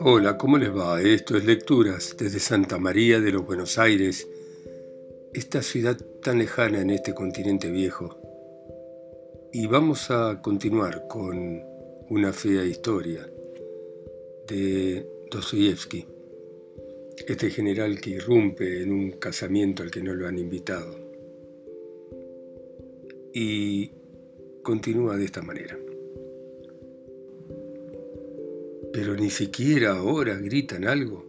Hola, ¿cómo les va? Esto es Lecturas desde Santa María de los Buenos Aires, esta ciudad tan lejana en este continente viejo. Y vamos a continuar con una fea historia de Dostoyevsky, este general que irrumpe en un casamiento al que no lo han invitado. Y continúa de esta manera. pero ni siquiera ahora gritan algo.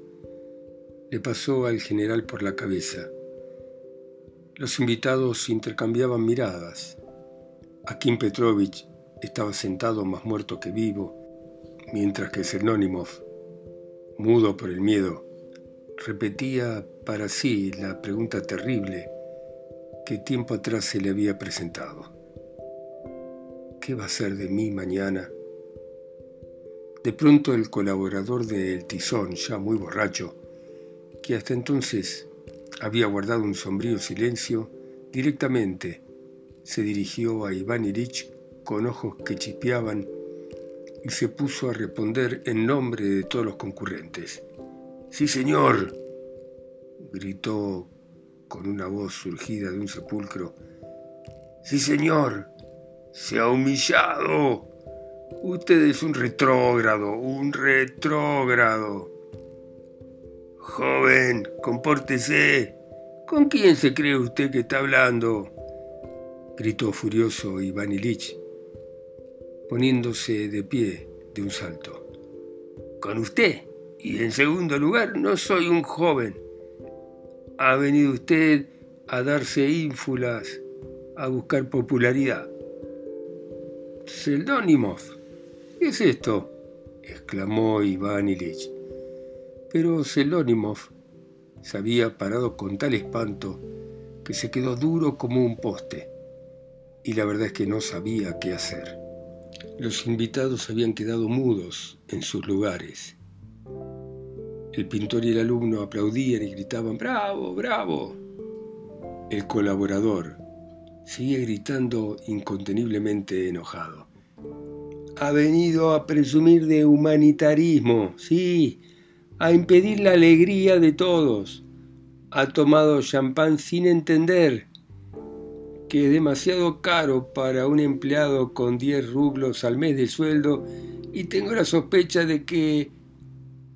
Le pasó al general por la cabeza. Los invitados intercambiaban miradas. Akim Petrovich estaba sentado más muerto que vivo, mientras que Senónimov, mudo por el miedo, repetía para sí la pregunta terrible que tiempo atrás se le había presentado. ¿Qué va a ser de mí mañana? De pronto el colaborador del Tizón, ya muy borracho, que hasta entonces había guardado un sombrío silencio, directamente se dirigió a Iván Ilich con ojos que chispeaban y se puso a responder en nombre de todos los concurrentes. Sí, señor, gritó con una voz surgida de un sepulcro. Sí, señor, se ha humillado. Usted es un retrógrado, un retrógrado. Joven, compórtese. ¿Con quién se cree usted que está hablando? gritó furioso Iván Ilich, poniéndose de pie de un salto. Con usted. Y en segundo lugar, no soy un joven. Ha venido usted a darse ínfulas, a buscar popularidad. Seldónimov ¿Qué es esto? exclamó Iván Ilich. Pero Selónimov se había parado con tal espanto que se quedó duro como un poste, y la verdad es que no sabía qué hacer. Los invitados habían quedado mudos en sus lugares. El pintor y el alumno aplaudían y gritaban ¡Bravo, bravo! El colaborador seguía gritando inconteniblemente enojado ha venido a presumir de humanitarismo, sí, a impedir la alegría de todos. Ha tomado champán sin entender que es demasiado caro para un empleado con 10 rublos al mes de sueldo y tengo la sospecha de que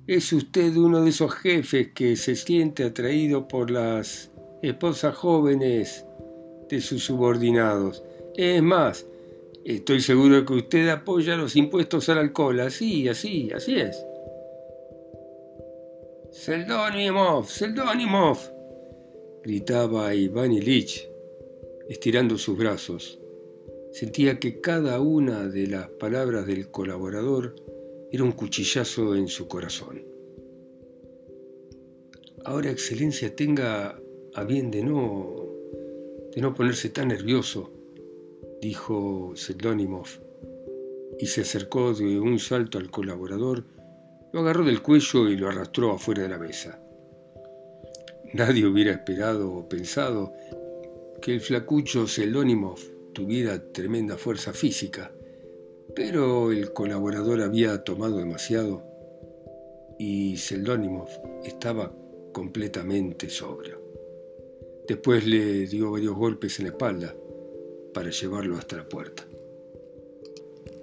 es usted uno de esos jefes que se siente atraído por las esposas jóvenes de sus subordinados. Es más, Estoy seguro de que usted apoya los impuestos al alcohol. Así, así, así es. Seldonimov, Seldonimov, gritaba Iván Ilich, estirando sus brazos. Sentía que cada una de las palabras del colaborador era un cuchillazo en su corazón. Ahora, Excelencia, tenga a bien de no, de no ponerse tan nervioso dijo Sedlonimov, y se acercó de un salto al colaborador, lo agarró del cuello y lo arrastró afuera de la mesa. Nadie hubiera esperado o pensado que el flacucho Selónimov tuviera tremenda fuerza física, pero el colaborador había tomado demasiado y Seldónimov estaba completamente sobrio. Después le dio varios golpes en la espalda para llevarlo hasta la puerta.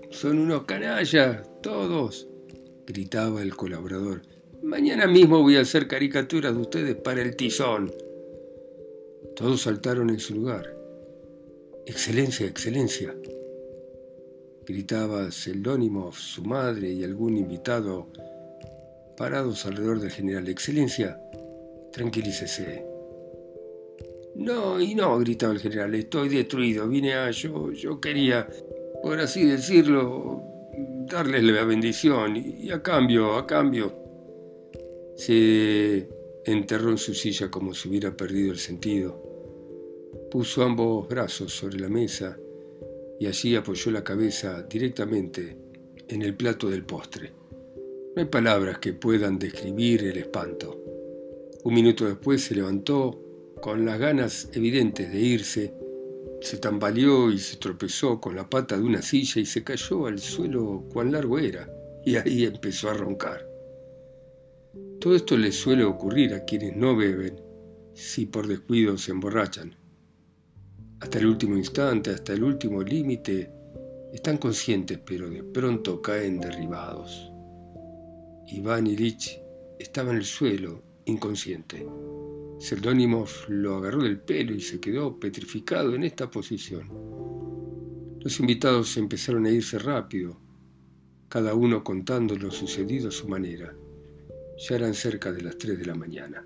Son unos canallas, todos, gritaba el colaborador. Mañana mismo voy a hacer caricaturas de ustedes para el tizón. Todos saltaron en su lugar. Excelencia, excelencia, gritaba Seldónimov, su madre y algún invitado parados alrededor del general. Excelencia, tranquilícese. No, y no, gritaba el general, estoy destruido, vine a yo, yo quería, por así decirlo, darles la bendición, y a cambio, a cambio. Se enterró en su silla como si hubiera perdido el sentido. Puso ambos brazos sobre la mesa y allí apoyó la cabeza directamente en el plato del postre. No hay palabras que puedan describir el espanto. Un minuto después se levantó con las ganas evidentes de irse Se tambaleó y se tropezó con la pata de una silla y se cayó al suelo cuán largo era, y ahí empezó a roncar. Todo esto les suele ocurrir a quienes no beben si por descuido se emborrachan. Hasta el último instante, hasta el último límite, están conscientes, pero de pronto caen derribados. Iván Ilich estaba en el suelo, inconsciente. Seldonimov lo agarró del pelo y se quedó petrificado en esta posición. Los invitados empezaron a irse rápido, cada uno contando lo sucedido a su manera. Ya eran cerca de las tres de la mañana.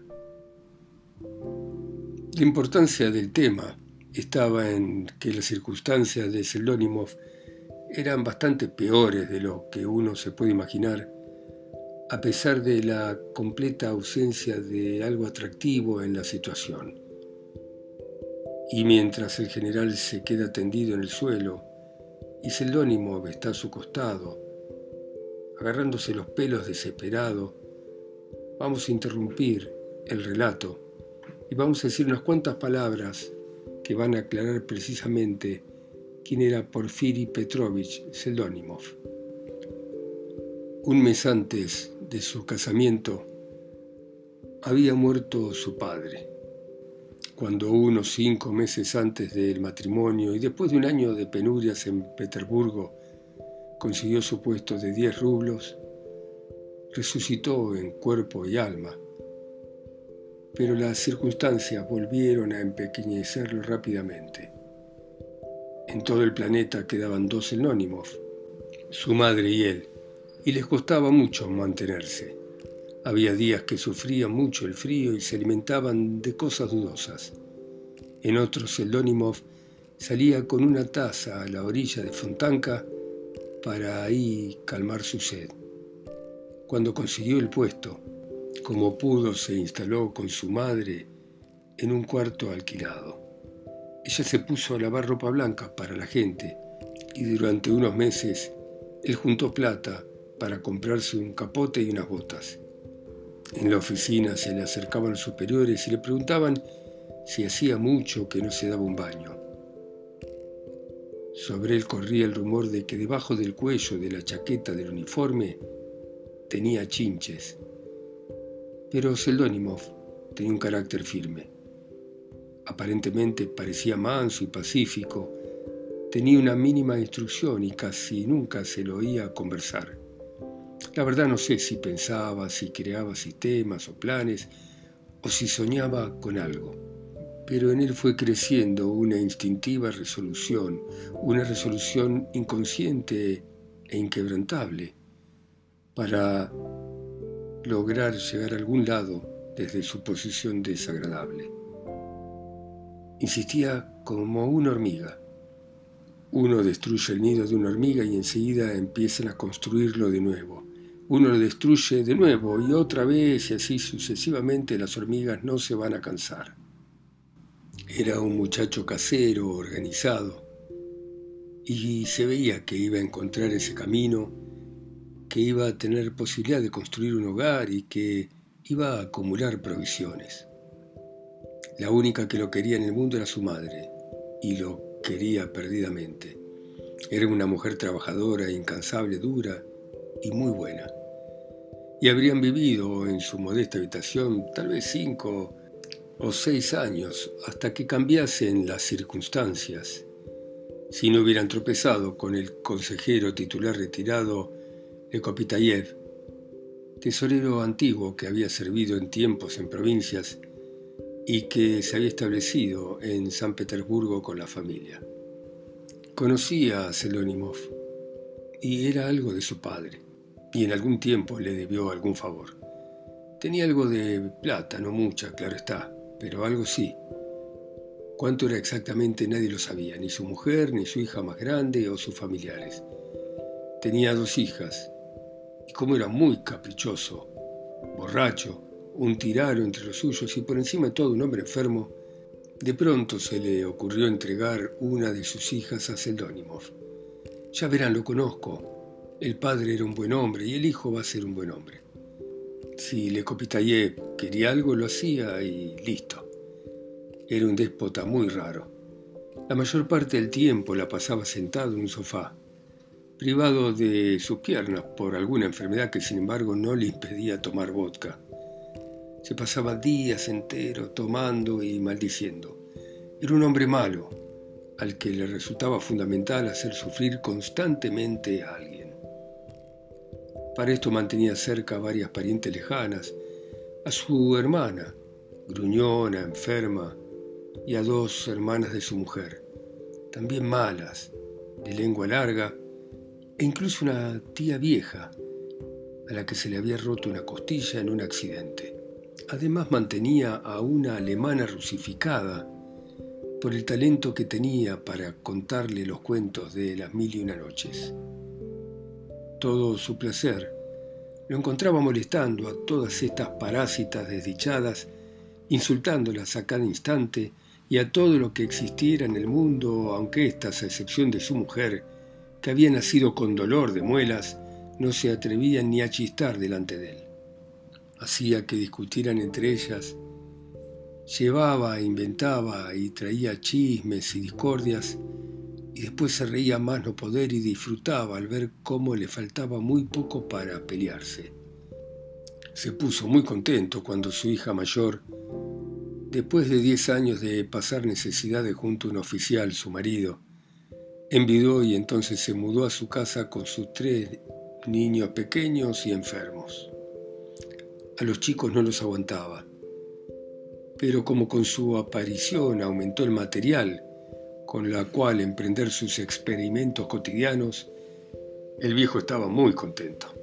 La importancia del tema estaba en que las circunstancias de Seldonimov eran bastante peores de lo que uno se puede imaginar a pesar de la completa ausencia de algo atractivo en la situación. Y mientras el general se queda tendido en el suelo y Seldónimo está a su costado, agarrándose los pelos desesperado, vamos a interrumpir el relato y vamos a decir unas cuantas palabras que van a aclarar precisamente quién era Porfiri Petrovich Seldonimov. Un mes antes de su casamiento había muerto su padre. Cuando unos cinco meses antes del matrimonio y después de un año de penurias en Petersburgo consiguió su puesto de diez rublos, resucitó en cuerpo y alma. Pero las circunstancias volvieron a empequeñecerlo rápidamente. En todo el planeta quedaban dos anónimos, su madre y él y les costaba mucho mantenerse. Había días que sufrían mucho el frío y se alimentaban de cosas dudosas. En otros, Seldonimov salía con una taza a la orilla de Fontanka para ahí calmar su sed. Cuando consiguió el puesto, como pudo, se instaló con su madre en un cuarto alquilado. Ella se puso a lavar ropa blanca para la gente y durante unos meses él juntó plata para comprarse un capote y unas botas. En la oficina se le acercaban los superiores y le preguntaban si hacía mucho que no se daba un baño. Sobre él corría el rumor de que debajo del cuello de la chaqueta del uniforme tenía chinches. Pero Seldonimov tenía un carácter firme. Aparentemente parecía manso y pacífico, tenía una mínima instrucción y casi nunca se lo oía conversar. La verdad no sé si pensaba, si creaba sistemas o planes, o si soñaba con algo. Pero en él fue creciendo una instintiva resolución, una resolución inconsciente e inquebrantable, para lograr llegar a algún lado desde su posición desagradable. Insistía como una hormiga. Uno destruye el nido de una hormiga y enseguida empiezan a construirlo de nuevo uno lo destruye de nuevo y otra vez y así sucesivamente las hormigas no se van a cansar. Era un muchacho casero, organizado, y se veía que iba a encontrar ese camino, que iba a tener posibilidad de construir un hogar y que iba a acumular provisiones. La única que lo quería en el mundo era su madre, y lo quería perdidamente. Era una mujer trabajadora, incansable, dura, y muy buena. Y habrían vivido en su modesta habitación tal vez cinco o seis años hasta que cambiasen las circunstancias. Si no hubieran tropezado con el consejero titular retirado Lekopitayev, tesorero antiguo que había servido en tiempos en provincias y que se había establecido en San Petersburgo con la familia. Conocía a Selonimov y era algo de su padre y en algún tiempo le debió algún favor. Tenía algo de plata, no mucha, claro está, pero algo sí. Cuánto era exactamente nadie lo sabía, ni su mujer, ni su hija más grande o sus familiares. Tenía dos hijas, y como era muy caprichoso, borracho, un tirano entre los suyos y por encima de todo un hombre enfermo, de pronto se le ocurrió entregar una de sus hijas a Seldonimov. Ya verán, lo conozco, el padre era un buen hombre y el hijo va a ser un buen hombre. Si Le quería algo, lo hacía y listo. Era un déspota muy raro. La mayor parte del tiempo la pasaba sentado en un sofá, privado de sus piernas por alguna enfermedad que sin embargo no le impedía tomar vodka. Se pasaba días enteros tomando y maldiciendo. Era un hombre malo, al que le resultaba fundamental hacer sufrir constantemente a alguien. Para esto mantenía cerca a varias parientes lejanas, a su hermana, gruñona, enferma, y a dos hermanas de su mujer, también malas, de lengua larga, e incluso una tía vieja, a la que se le había roto una costilla en un accidente. Además mantenía a una alemana rusificada por el talento que tenía para contarle los cuentos de las mil y una noches. Todo su placer. Lo encontraba molestando a todas estas parásitas desdichadas, insultándolas a cada instante y a todo lo que existiera en el mundo, aunque éstas, a excepción de su mujer, que había nacido con dolor de muelas, no se atrevían ni a chistar delante de él. Hacía que discutieran entre ellas, llevaba, inventaba y traía chismes y discordias, y después se reía más no poder y disfrutaba al ver cómo le faltaba muy poco para pelearse. Se puso muy contento cuando su hija mayor, después de diez años de pasar necesidades junto a un oficial, su marido, envidó y entonces se mudó a su casa con sus tres niños pequeños y enfermos. A los chicos no los aguantaba. Pero como con su aparición aumentó el material con la cual emprender sus experimentos cotidianos, el viejo estaba muy contento.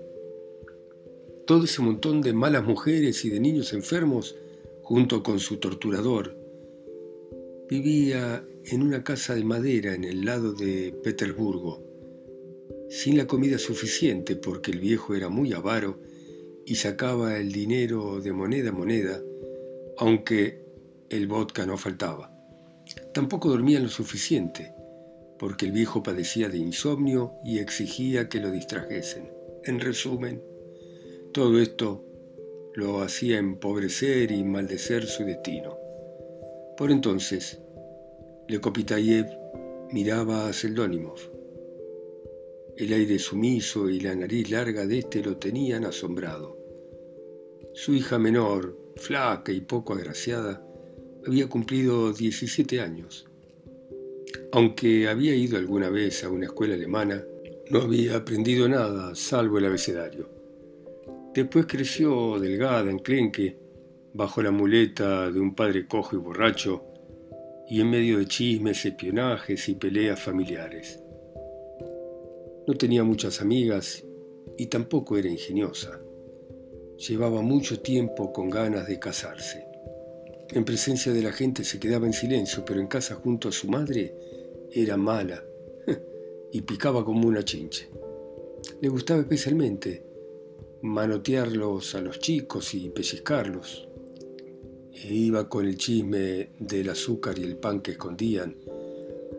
Todo ese montón de malas mujeres y de niños enfermos, junto con su torturador, vivía en una casa de madera en el lado de Petersburgo, sin la comida suficiente porque el viejo era muy avaro y sacaba el dinero de moneda a moneda, aunque el vodka no faltaba. Tampoco dormía lo suficiente, porque el viejo padecía de insomnio y exigía que lo distrajesen. En resumen, todo esto lo hacía empobrecer y maldecer su destino. Por entonces, Lekopitayev miraba a Seldónimov. El aire sumiso y la nariz larga de éste lo tenían asombrado. Su hija menor, flaca y poco agraciada, había cumplido 17 años. Aunque había ido alguna vez a una escuela alemana, no había aprendido nada salvo el abecedario. Después creció delgada, enclenque, bajo la muleta de un padre cojo y borracho, y en medio de chismes, espionajes y peleas familiares. No tenía muchas amigas y tampoco era ingeniosa. Llevaba mucho tiempo con ganas de casarse. En presencia de la gente se quedaba en silencio, pero en casa junto a su madre era mala y picaba como una chinche. Le gustaba especialmente manotearlos a los chicos y pellizcarlos. E iba con el chisme del azúcar y el pan que escondían,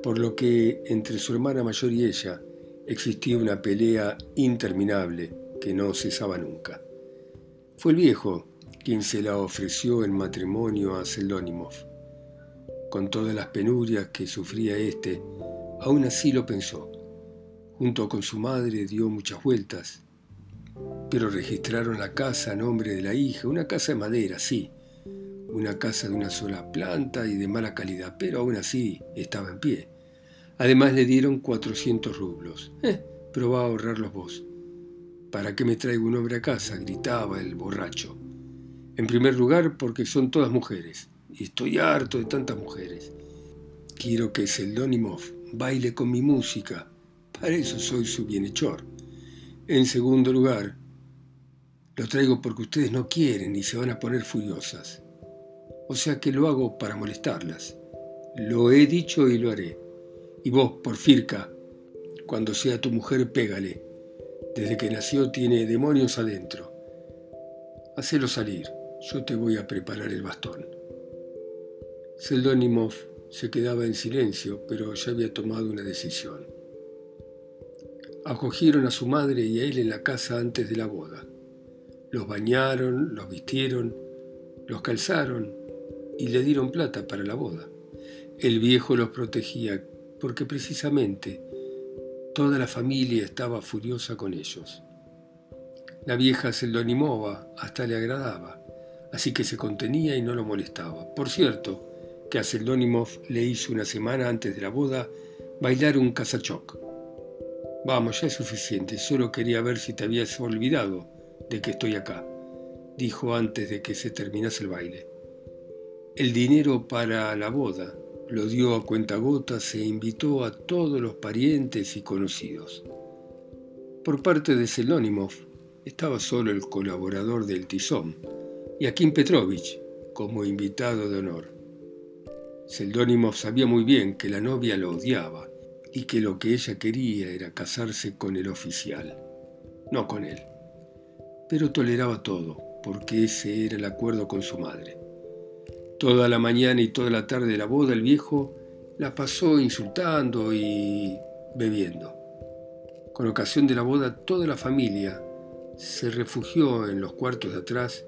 por lo que entre su hermana mayor y ella existía una pelea interminable que no cesaba nunca. Fue el viejo quien se la ofreció en matrimonio a Selónimov. Con todas las penurias que sufría éste, aún así lo pensó. Junto con su madre dio muchas vueltas, pero registraron la casa a nombre de la hija, una casa de madera, sí, una casa de una sola planta y de mala calidad, pero aún así estaba en pie. Además le dieron 400 rublos. Eh, probá a ahorrarlos vos. ¿Para qué me traigo un hombre a casa? gritaba el borracho. En primer lugar, porque son todas mujeres, y estoy harto de tantas mujeres. Quiero que Seldonimov baile con mi música, para eso soy su bienhechor. En segundo lugar, lo traigo porque ustedes no quieren y se van a poner furiosas. O sea que lo hago para molestarlas. Lo he dicho y lo haré. Y vos, Porfirka, cuando sea tu mujer, pégale desde que nació tiene demonios adentro. Hacelo salir, yo te voy a preparar el bastón. Seldonimov se quedaba en silencio, pero ya había tomado una decisión. Acogieron a su madre y a él en la casa antes de la boda. Los bañaron, los vistieron, los calzaron y le dieron plata para la boda. El viejo los protegía porque precisamente toda la familia estaba furiosa con ellos. La vieja se lo animaba, hasta le agradaba, así que se contenía y no lo molestaba. Por cierto, que a Seldonimov le hizo una semana antes de la boda bailar un casachoc. Vamos, ya es suficiente, solo quería ver si te habías olvidado de que estoy acá, dijo antes de que se terminase el baile. El dinero para la boda lo dio a cuentagotas e invitó a todos los parientes y conocidos. Por parte de Selonimov estaba solo el colaborador del Tizón y Akim Petrovich como invitado de honor. Seldonimov sabía muy bien que la novia lo odiaba y que lo que ella quería era casarse con el oficial, no con él. Pero toleraba todo, porque ese era el acuerdo con su madre. Toda la mañana y toda la tarde de la boda el viejo la pasó insultando y bebiendo. Con ocasión de la boda toda la familia se refugió en los cuartos de atrás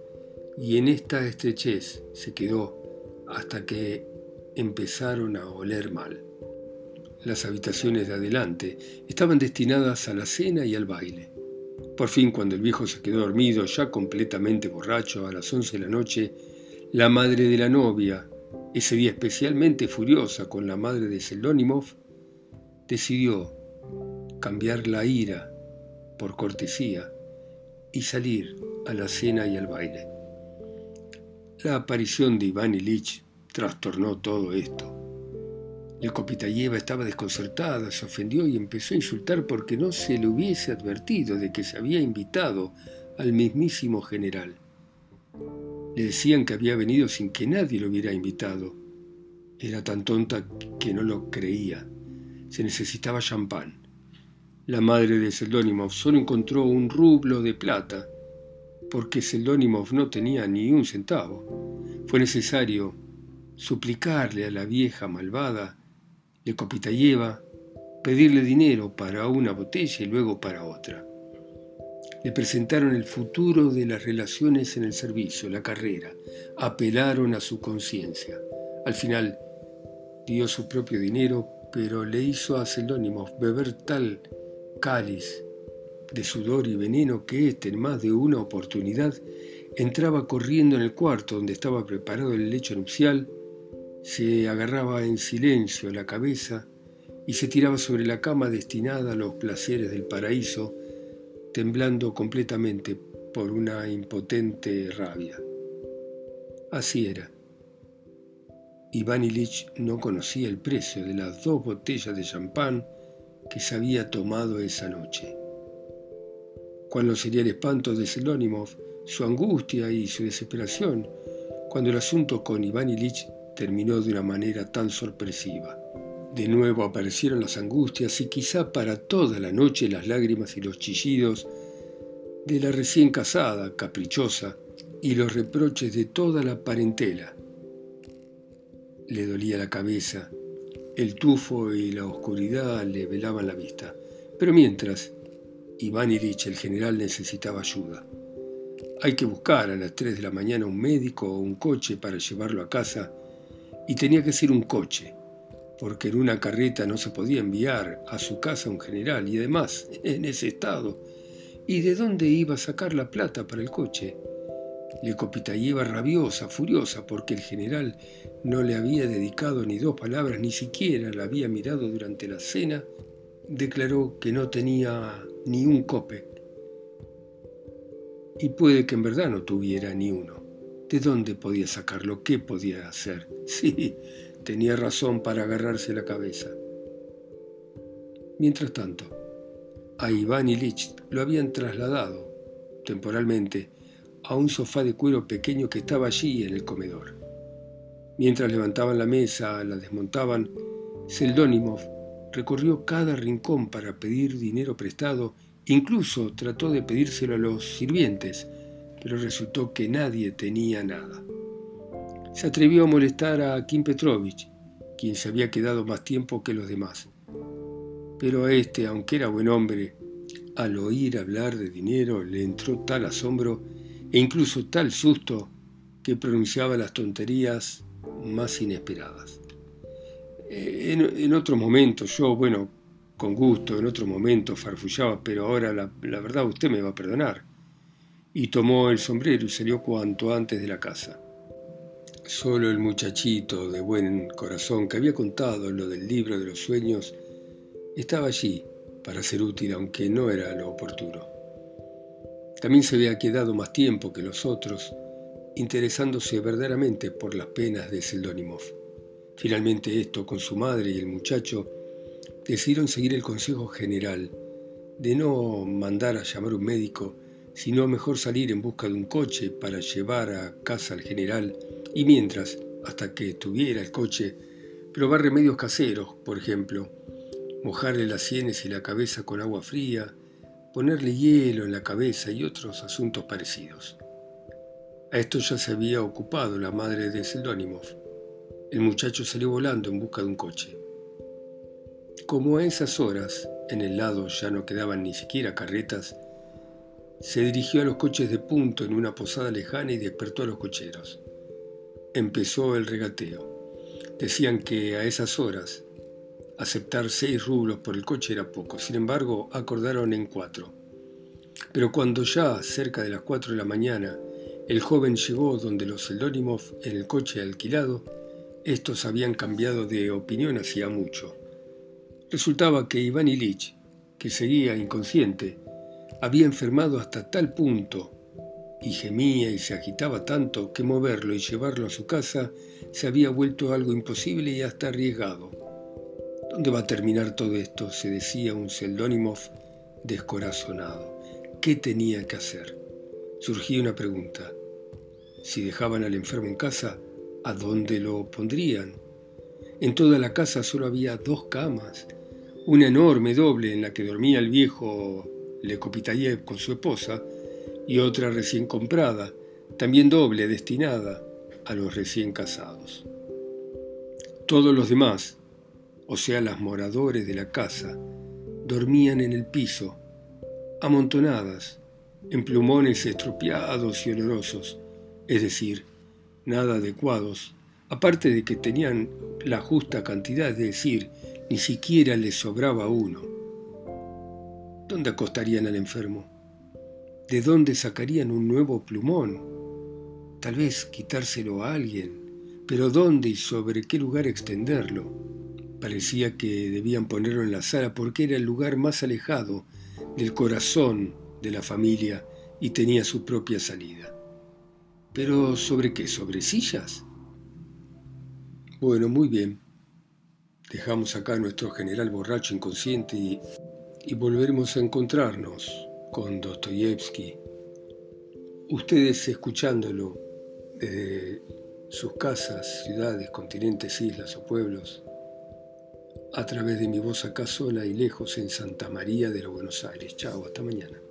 y en esta estrechez se quedó hasta que empezaron a oler mal. Las habitaciones de adelante estaban destinadas a la cena y al baile. Por fin, cuando el viejo se quedó dormido, ya completamente borracho, a las once de la noche, la madre de la novia, ese día especialmente furiosa con la madre de Selonimov, decidió cambiar la ira por cortesía y salir a la cena y al baile. La aparición de Iván Ilich trastornó todo esto. Lecopitayeva estaba desconcertada, se ofendió y empezó a insultar porque no se le hubiese advertido de que se había invitado al mismísimo general. Le decían que había venido sin que nadie lo hubiera invitado. Era tan tonta que no lo creía. Se necesitaba champán. La madre de Seldonimov solo encontró un rublo de plata, porque Seldonimov no tenía ni un centavo. Fue necesario suplicarle a la vieja malvada Lecopitayeva, pedirle dinero para una botella y luego para otra. Le presentaron el futuro de las relaciones en el servicio, la carrera. Apelaron a su conciencia. Al final dio su propio dinero, pero le hizo a Selónimos beber tal cáliz de sudor y veneno que éste, en más de una oportunidad, entraba corriendo en el cuarto donde estaba preparado el lecho nupcial se agarraba en silencio la cabeza y se tiraba sobre la cama destinada a los placeres del paraíso, temblando completamente por una impotente rabia. Así era. Iván Ilich no conocía el precio de las dos botellas de champán que se había tomado esa noche. Cuando sería el espanto de Selónimov, su angustia y su desesperación, cuando el asunto con Iván Ilich terminó de una manera tan sorpresiva. De nuevo aparecieron las angustias y quizá para toda la noche las lágrimas y los chillidos de la recién casada, caprichosa, y los reproches de toda la parentela. Le dolía la cabeza, el tufo y la oscuridad le velaban la vista. Pero mientras, Iván Ilich, el general, necesitaba ayuda. Hay que buscar a las 3 de la mañana un médico o un coche para llevarlo a casa y tenía que ser un coche, porque en una carreta no se podía enviar a su casa un general y además en ese estado. ¿Y de dónde iba a sacar la plata para el coche? Le Lecopitayeva rabiosa, furiosa, porque el general no le había dedicado ni dos palabras, ni siquiera la había mirado durante la cena, declaró que no tenía ni un cope. Y puede que en verdad no tuviera ni uno. ¿De dónde podía sacarlo? ¿Qué podía hacer? Sí, tenía razón para agarrarse la cabeza. Mientras tanto, a Iván Ilich lo habían trasladado, temporalmente, a un sofá de cuero pequeño que estaba allí en el comedor. Mientras levantaban la mesa, la desmontaban, Seldonimov recorrió cada rincón para pedir dinero prestado, incluso trató de pedírselo a los sirvientes, pero resultó que nadie tenía nada. Se atrevió a molestar a Kim Petrovich, quien se había quedado más tiempo que los demás. Pero a este, aunque era buen hombre, al oír hablar de dinero le entró tal asombro e incluso tal susto que pronunciaba las tonterías más inesperadas. Eh, en, otro momento, yo, bueno, con gusto, en otro momento farfullaba, pero ahora la, la verdad usted me va a perdonar. Y tomó el sombrero y salió cuanto antes de la casa. Solo el muchachito de buen corazón que había contado lo del libro de los sueños estaba allí para ser útil, aunque no era lo oportuno. También se había quedado más tiempo que los otros, interesándose verdaderamente por las penas de Seldonimov. Finalmente esto, con su madre y el muchacho, decidieron seguir el consejo general de no mandar a llamar un médico, sino mejor salir en busca de un coche para llevar a casa al general y mientras, hasta que tuviera el coche, probar remedios caseros, por ejemplo, mojarle las sienes y la cabeza con agua fría, ponerle hielo en la cabeza y otros asuntos parecidos. A esto ya se había ocupado la madre de Seldonimov. El muchacho salió volando en busca de un coche. Como a esas horas en el lado ya no quedaban ni siquiera carretas, se dirigió a los coches de punto en una posada lejana y despertó a los cocheros. Empezó el regateo. Decían que a esas horas aceptar seis rublos por el coche era poco, sin embargo acordaron en cuatro. Pero cuando ya, cerca de las cuatro de la mañana, el joven llegó donde los Seldonimov en el coche alquilado, estos habían cambiado de opinión hacía mucho. Resultaba que Iván Ilich, que seguía inconsciente, había enfermado hasta tal punto y gemía y se agitaba tanto que moverlo y llevarlo a su casa se había vuelto algo imposible y hasta arriesgado. ¿Dónde va a terminar todo esto? se decía un Seldonimov descorazonado. ¿Qué tenía que hacer? Surgía una pregunta. Si dejaban al enfermo en casa, ¿a dónde lo pondrían? En toda la casa solo había dos camas, una enorme doble en la que dormía el viejo Lekopitayev con su esposa y otra recién comprada, también doble, destinada a los recién casados. Todos los demás, o sea, las moradores de la casa, dormían en el piso, amontonadas, en plumones estropeados y olorosos, es decir, nada adecuados, aparte de que tenían la justa cantidad, es decir, ni siquiera les sobraba uno. ¿Dónde acostarían al enfermo? ¿De dónde sacarían un nuevo plumón? Tal vez quitárselo a alguien, pero ¿dónde y sobre qué lugar extenderlo? Parecía que debían ponerlo en la sala porque era el lugar más alejado del corazón de la familia y tenía su propia salida. ¿Pero sobre qué? ¿Sobre sillas? Bueno, muy bien. Dejamos acá a nuestro general borracho inconsciente y, volveremos a encontrarnos con Dostoyevsky. Ustedes escuchándolo desde sus casas, ciudades, continentes, islas o pueblos, a través de mi voz acá sola y lejos en Santa María de los Buenos Aires. Chao, hasta mañana.